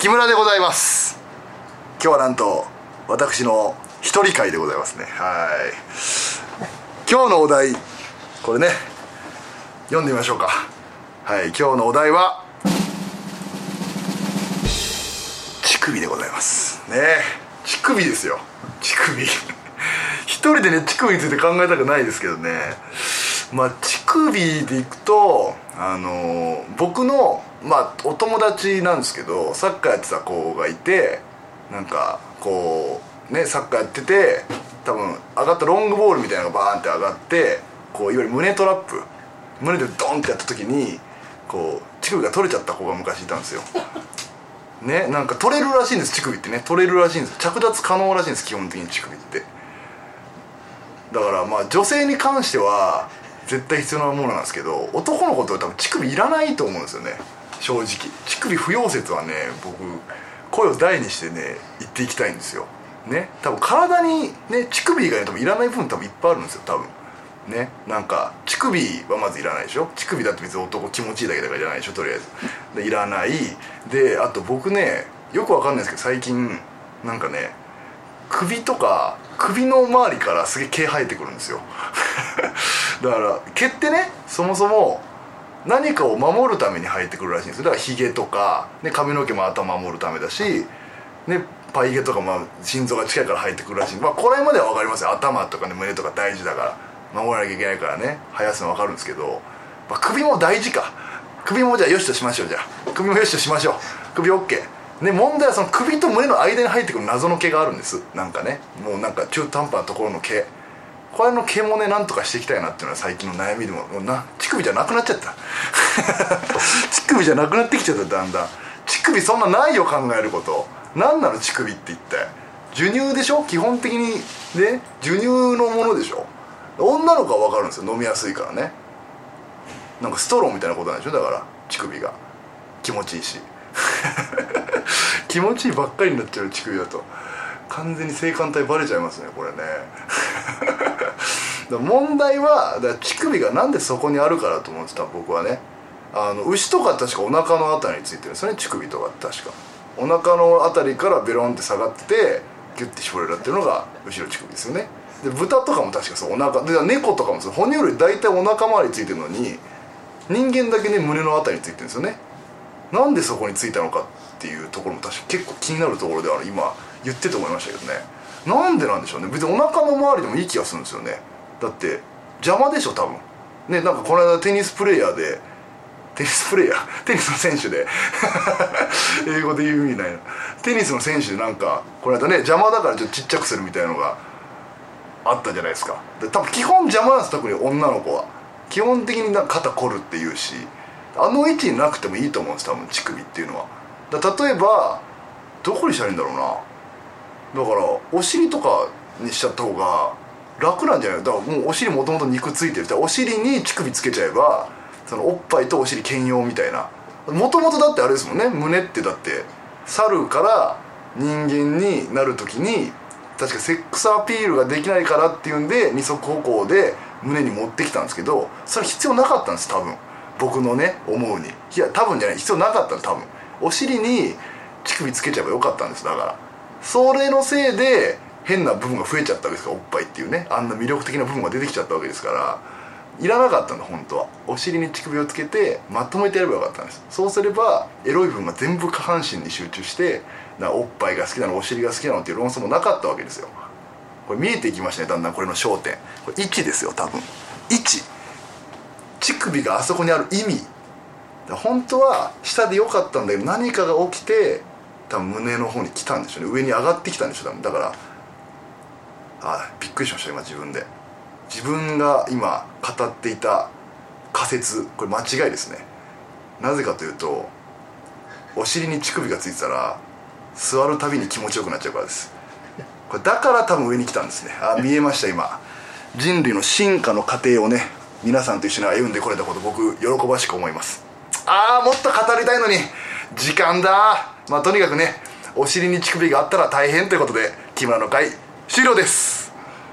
木村でございます。今日はなんと私の一人会でございますね。はい。今日のお題これね読んでみましょうか。はい今日のお題は乳首でございます。ね。乳首ですよ。乳首。一人でね乳首について考えたくないですけどね。まあ乳首でいくとあのー僕のまあお友達なんですけどサッカーやってた子がいてなんかこうねサッカーやってて多分上がったロングボールみたいなのがバーンって上がってこういわゆる胸トラップ。胸でドンってやった時にこう乳首が取れちゃった子が昔いたんですよ。ねなんか取れるらしいんです乳首ってね。取れるらしいんです。着脱可能らしいんです基本的に乳首って。だからまあ女性に関しては絶対必要なものなんですけど男の子って多分乳首いらないと思うんですよね。正直。乳首不要説はね僕声を大にしてね言っていきたいんですよ。ね。多分体にね乳首以外に多分いらない部分多分いっぱいあるんですよ多分。ね。なんか乳首はまずいらないでしょ。乳首だって別に男気持ちいいだけだからいらないでしょとりあえず。でいらない。であと僕ねよくわかんないですけど最近なんかね首とか首の周りからすげえ毛生えてくるんですよ。だから毛ってねそもそも何かを守るために生えてくるらしいんですだからヒゲとか、ね、髪の毛も頭守るためだし、ね、パイ毛とかまあ心臓が近いから生えてくるらしい。まあこれまでは分かりますよ。頭とかね胸とか大事だから。守らなきゃいけないからね。生やすの分かるんですけど、まあ、首も大事か。首もじゃあよしとしましょうじゃあ。首もよしとしましょう。首 OK ね問題はその首と胸の間に入ってくる謎の毛があるんです。なんかね。もうなんか中途半端なところの毛。これの毛もねなんとかしていきたいなっていうのは最近の悩みでももうな乳首じゃなくなっちゃった。乳首じゃなくなってきちゃっただんだん。乳首そんなないよ考えること。何なの乳首って一体授乳でしょ？基本的にね授乳のものでしょ？女の子は分かるんですよ飲みやすいからね。なんかストローみたいなことなんでしょ？だから乳首が。気持ちいいし。気持ちいいばっかりになっちゃう乳首だと。完全に性感帯バレちゃいますねこれね。問題はだ乳首がなんでそこにあるかだと思ってた僕はね。あの牛とか確かお腹のあたりについてるんですよね乳首とか確か。お腹のあたりからベロンって下がっててギュッて絞れるっていうのが後ろ乳首ですよね。で豚とかも確かそうお腹で猫とかもそう。哺乳類大体お腹周りについてるのに人間だけね胸のあたりについてるんですよね。なんでそこについたのかっていうところも確か結構気になるところである。今言ってて思いましたけどね。なんでなんでしょうね。別にお腹の周りでもいい気がするんですよね。だって邪魔でしょ多分。ねなんかこの間テニスプレーヤーでテニスプレーヤーテニスの選手で 英語で言う意味ないなテニスの選手でなんかこの間ね邪魔だからちょっとちっちゃくするみたいなのがあったじゃないですか。で多分基本邪魔なんです特に女の子は。基本的になんか肩凝るっていうしあの位置になくてもいいと思うんです多分乳首っていうのは。だ例えばどこにしたらいいんだろうな。だからお尻とかにしちゃった方が楽なんじゃないだからもうお尻もともと肉ついてるお尻に乳首つけちゃえばそのおっぱいとお尻兼用みたいな。もともとだってあれですもんね。胸ってだって猿から人間になる時に確かセックスアピールができないからっていうんで二足歩行で胸に持ってきたんですけどそれ必要なかったんです多分。僕のね思うに。いや多分じゃない。必要なかったの多分。お尻に乳首つけちゃえばよかったんですだから。それのせいで変な部分が増えちゃったわけですからおっぱいっていうね。あんな魅力的な部分が出てきちゃったわけですから。いらなかったんだ本当は。お尻に乳首をつけてまとめてやればよかったんです。そうすればエロい部分が全部下半身に集中してなおっぱいが好きなのお尻が好きなのっていう論争もなかったわけですよ。これ見えていきましたねだんだんこれの焦点。これ位置ですよ多分。位置。乳首があそこにある意味。本当は下でよかったんだけど何かが起きて多分胸の方に来たんでしょうね。上に上がってきたんでしょう多分。だからあびっくりしました今自分で。自分が今語っていた仮説これ間違いですね。なぜかというとお尻に乳首がついてたら座るたびに気持ちよくなっちゃうからです。これだから多分上に来たんですね。あ見えました今。人類の進化の過程をね皆さんと一緒に歩んでこれたこと僕喜ばしく思います。ああもっと語りたいのに。時間だ。まあとにかくねお尻に乳首があったら大変ということで木村の会終了です。